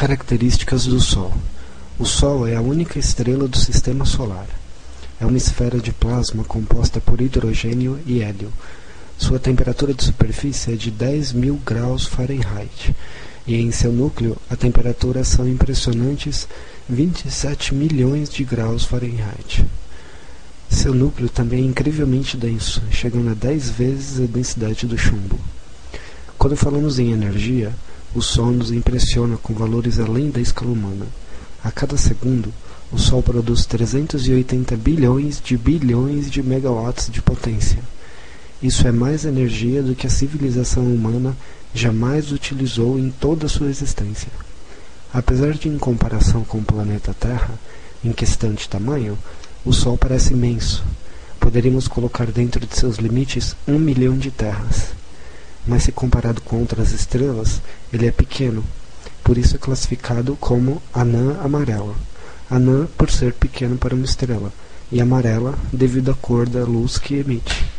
Características do Sol O Sol é a única estrela do Sistema Solar. É uma esfera de plasma composta por hidrogênio e hélio. Sua temperatura de superfície é de 10 mil graus Fahrenheit e em seu núcleo a temperatura são impressionantes 27 milhões de graus Fahrenheit. Seu núcleo também é incrivelmente denso, chegando a 10 vezes a densidade do chumbo. Quando falamos em energia, o Sol nos impressiona com valores além da escala humana. A cada segundo, o Sol produz 380 bilhões de bilhões de megawatts de potência. Isso é mais energia do que a civilização humana jamais utilizou em toda a sua existência. Apesar de, em comparação com o planeta Terra, em questão de tamanho, o Sol parece imenso. Poderíamos colocar dentro de seus limites um milhão de terras. Mas se comparado com outras estrelas, ele é pequeno. Por isso é classificado como anã amarela. Anã por ser pequeno para uma estrela, e amarela devido à cor da luz que emite.